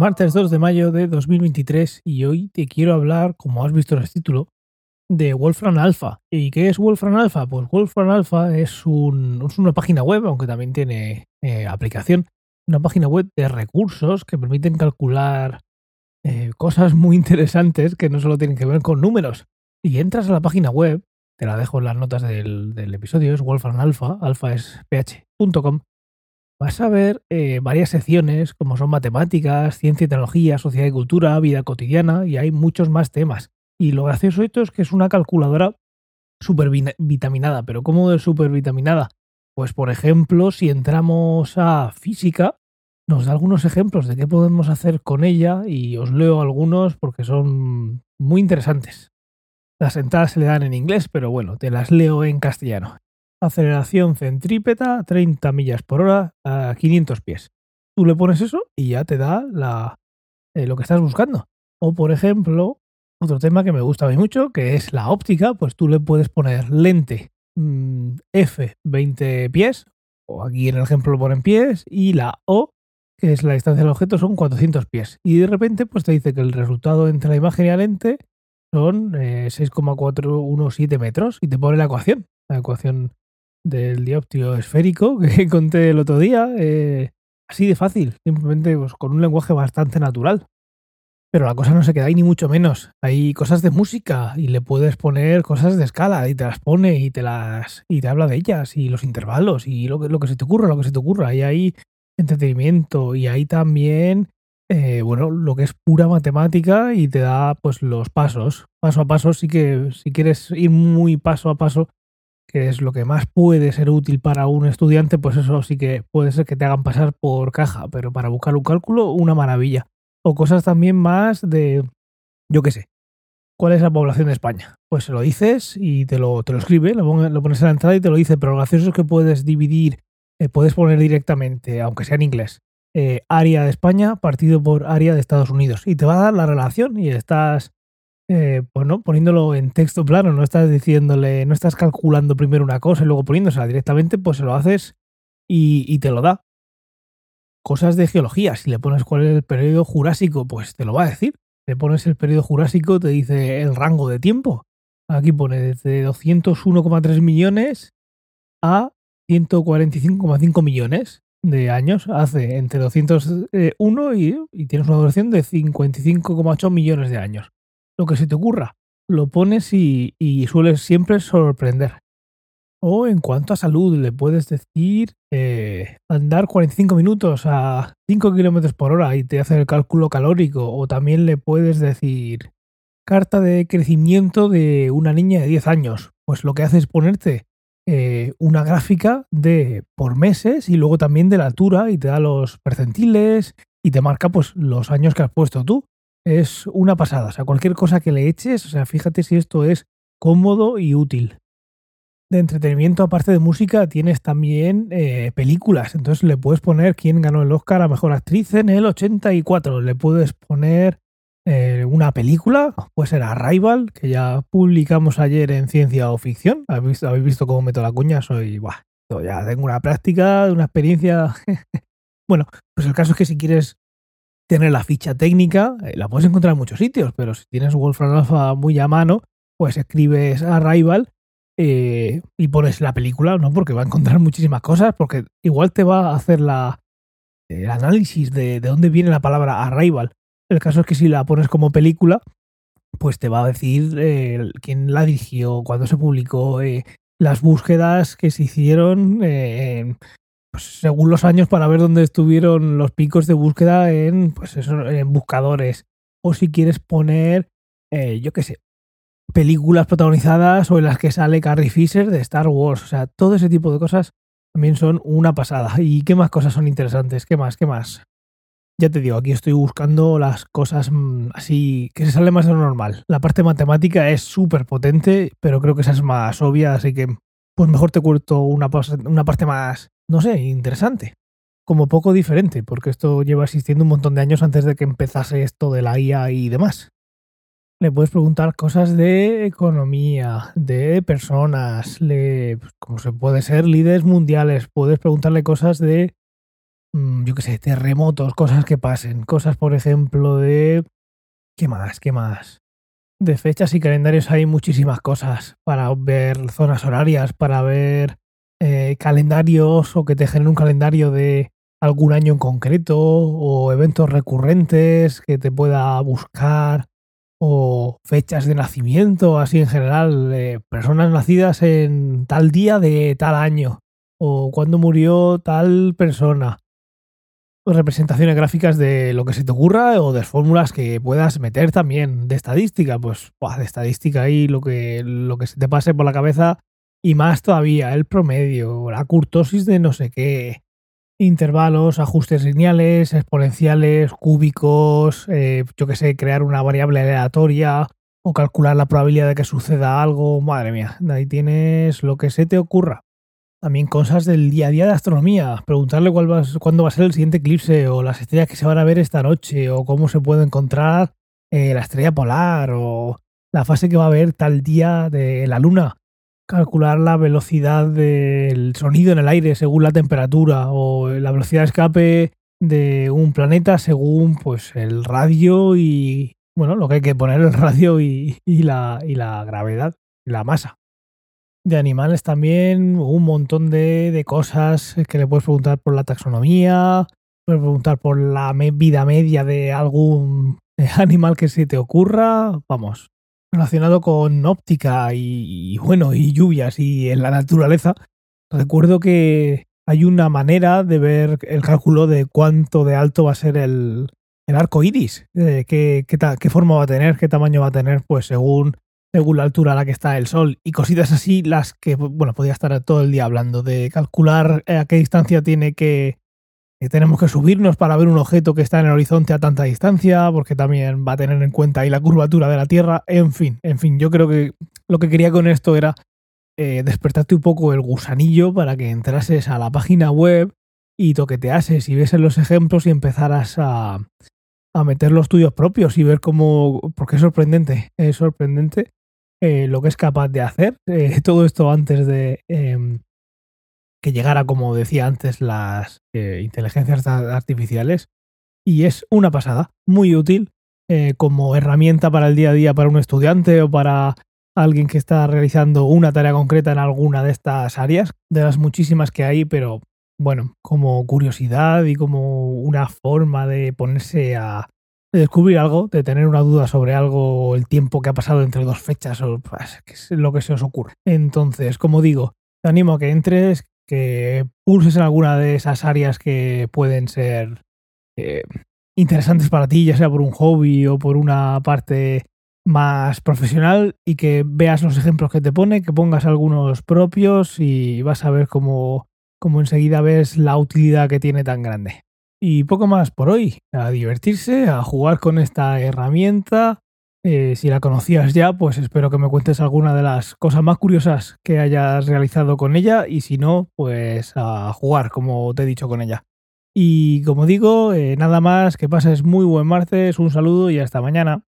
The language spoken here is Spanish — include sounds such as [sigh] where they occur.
martes 2 de mayo de 2023 y hoy te quiero hablar, como has visto en el título, de Wolfram Alpha. ¿Y qué es Wolfram Alpha? Pues Wolfram Alpha es, un, es una página web, aunque también tiene eh, aplicación, una página web de recursos que permiten calcular eh, cosas muy interesantes que no solo tienen que ver con números. Y entras a la página web, te la dejo en las notas del, del episodio, es Wolfram Alpha, alfa es ph.com vas a ver eh, varias secciones como son matemáticas, ciencia y tecnología, sociedad y cultura, vida cotidiana y hay muchos más temas. Y lo gracioso de esto es que es una calculadora súper vitaminada. ¿Pero cómo de súper vitaminada? Pues por ejemplo, si entramos a física, nos da algunos ejemplos de qué podemos hacer con ella y os leo algunos porque son muy interesantes. Las entradas se le dan en inglés, pero bueno, te las leo en castellano aceleración centrípeta 30 millas por hora a 500 pies. Tú le pones eso y ya te da eh, lo que estás buscando. O por ejemplo, otro tema que me gusta muy mucho, que es la óptica, pues tú le puedes poner lente mm, F 20 pies, o aquí en el ejemplo lo ponen pies, y la O, que es la distancia del objeto, son 400 pies. Y de repente pues te dice que el resultado entre la imagen y la lente son 6,417 eh, metros y te pone la ecuación, la ecuación del dioptrio esférico [laughs] que conté el otro día. Eh, así de fácil, simplemente pues, con un lenguaje bastante natural. Pero la cosa no se queda ahí ni mucho menos. Hay cosas de música y le puedes poner cosas de escala y te las pone y te las y te habla de ellas y los intervalos y lo que, lo que se te ocurra, lo que se te ocurra. Y hay entretenimiento y hay también eh, bueno, lo que es pura matemática y te da pues los pasos, paso a paso. Sí que si quieres ir muy paso a paso, que es lo que más puede ser útil para un estudiante, pues eso sí que puede ser que te hagan pasar por caja, pero para buscar un cálculo, una maravilla. O cosas también más de, yo qué sé, ¿cuál es la población de España? Pues se lo dices y te lo, te lo escribe, lo, pones en la entrada y te lo dice, pero lo gracioso es que puedes dividir, eh, puedes poner directamente, aunque sea en inglés, eh, área de España partido por área de Estados Unidos. Y te va a dar la relación y estás eh, bueno, poniéndolo en texto plano, no estás diciéndole, no estás calculando primero una cosa y luego poniéndosela directamente, pues se lo haces y, te lo da. Cosas de geología, si le pones cuál es el periodo jurásico, pues te lo va a decir. Le pones el periodo jurásico, te dice el rango de tiempo. Aquí pone desde 201,3 millones a 145,5 millones de años. Hace entre 201 y, y tienes una duración de 55,8 millones de años lo que se te ocurra. Lo pones y, sueles siempre sorprender. O en cuanto a salud, le puedes decir eh, andar 45 minutos a 5 kilómetros por hora y te hace el cálculo calórico. O también le puedes decir carta de crecimiento de una niña de 10 años. Pues lo que hace es ponerte eh, una gráfica de por meses y luego también de la altura y te da los percentiles y te marca pues los años que has puesto tú es una pasada. O sea, cualquier cosa que le eches, o sea, fíjate si esto es cómodo y útil. De entretenimiento, aparte de música, tienes también eh, películas. Entonces le puedes poner quién ganó el Oscar a Mejor Actriz en el 84. Le puedes poner eh, una película, puede ser Arrival, que ya publicamos ayer en Ciencia o Ficción. ¿Habéis visto, habéis visto cómo meto la cuña? Soy, buah, ya tengo una práctica, una experiencia. [laughs] bueno, pues el caso es que si quieres tener la ficha técnica, eh, la puedes encontrar en muchos sitios, pero si tienes Wolfram Alpha muy a mano, pues escribes Arrival eh, y pones la película, ¿no? Porque va a encontrar muchísimas cosas, porque igual te va a hacer la, el análisis de, de dónde viene la palabra Arrival. El caso es que si la pones como película, pues te va a decir eh, quién la dirigió, cuándo se publicó, las búsquedas que se hicieron, según los años para ver dónde estuvieron los picos de búsqueda en, pues en buscadores. O si quieres poner, eh, yo qué sé, películas protagonizadas o en las que sale Carrie Fisher de Star Wars. O sea, todo ese tipo de cosas también son una pasada. ¿Y qué más cosas son interesantes? ¿Qué más? ¿Qué más? Ya te digo, aquí estoy buscando las cosas mm, así que se sale más de lo normal. La parte matemática es súper potente, pero creo que esa es más obvia, así que pues mejor te cuento una, una parte más no sé, interesante. Como poco diferente, porque esto lleva existiendo un montón de años antes de que empezase esto de la IA y demás. Le puedes preguntar cosas de economía, de personas, le, como se puede ser líderes mundiales, puedes preguntarle cosas de mm, yo qué sé, terremotos, cosas que pasen, cosas, por ejemplo, de... ¿Qué más? ¿Qué más? De fechas y calendarios hay muchísimas cosas para ver zonas horarias, para ver eh, calendarios o que te generen un calendario de algún año en concreto o eventos recurrentes que te pueda buscar o fechas de nacimiento, así en general, de personas nacidas en tal día de tal año o cuando murió tal persona. Representaciones gráficas de lo que se te ocurra o de fórmulas que puedas meter también de estadística, pues de estadística ahí lo que, lo que se te pase por la cabeza y más todavía el promedio, la curtosis de no sé qué, intervalos, ajustes lineales, exponenciales, cúbicos, eh, yo que sé, crear una variable aleatoria o calcular la probabilidad de que suceda algo. Madre mía, ahí tienes lo que se te ocurra. También cosas del día a día de astronomía, preguntarle cuál va, cuándo va a ser el siguiente eclipse o las estrellas que se van a ver esta noche o cómo se puede encontrar eh, la estrella polar o la fase que va a haber tal día de la luna calcular la velocidad del sonido en el aire según la temperatura o la velocidad de escape de un planeta según pues el radio y bueno lo que hay que poner el radio y, la, y la gravedad la masa de animales también un montón de, de, cosas que le puedes preguntar por la taxonomía puedes preguntar por la vida media de algún [laughs] animal que se te ocurra vamos relacionado con óptica y, bueno, y lluvias y en la naturaleza, recuerdo que hay una manera de ver el cálculo de cuánto de alto va a ser el, el arco iris, eh, qué, qué, forma va a tener, qué tamaño va a tener, pues según, según la altura a la que está el sol. Y cositas así, las que, bueno, podría estar todo el día hablando de calcular a qué distancia tiene que, tenemos que subirnos para ver un objeto que está en el horizonte a tanta distancia, porque también va a tener en cuenta ahí la curvatura de la Tierra, en fin, en fin, yo creo que lo que quería con esto era eh, despertarte un poco el gusanillo para que entrases a la página web y toqueteases y vieses los ejemplos y empezaras a, a meter los tuyos propios y ver cómo, porque es sorprendente, es sorprendente eh, lo que es capaz de hacer. Eh, [laughs] todo esto antes de em, que llegara, como decía antes, las eh, inteligencias artificiales. Y es una pasada, muy útil eh, como herramienta para el día a día para un estudiante o para alguien que está realizando una tarea concreta en alguna de estas áreas, de las muchísimas que hay, pero bueno, como curiosidad y como una forma de ponerse a descubrir algo, de tener una duda sobre algo, el tiempo que ha pasado entre dos fechas o pues, lo que se os ocurre. Entonces, como digo, te animo a que entres, que pulses en alguna de esas áreas que pueden ser eh, interesantes para ti, ya sea por un hobby o por una parte más profesional y que veas los ejemplos que te pone, que pongas algunos propios y vas a ver cómo, cómo enseguida ves la utilidad que tiene tan grande. Y poco más por hoy, a divertirse, a jugar con esta herramienta eh, si la conocías ya, pues espero que me cuentes alguna de las cosas más curiosas que hayas realizado con ella y si no, pues a jugar, como te he dicho con ella. Y como digo, eh, nada más, que pases muy buen martes, un saludo y hasta mañana.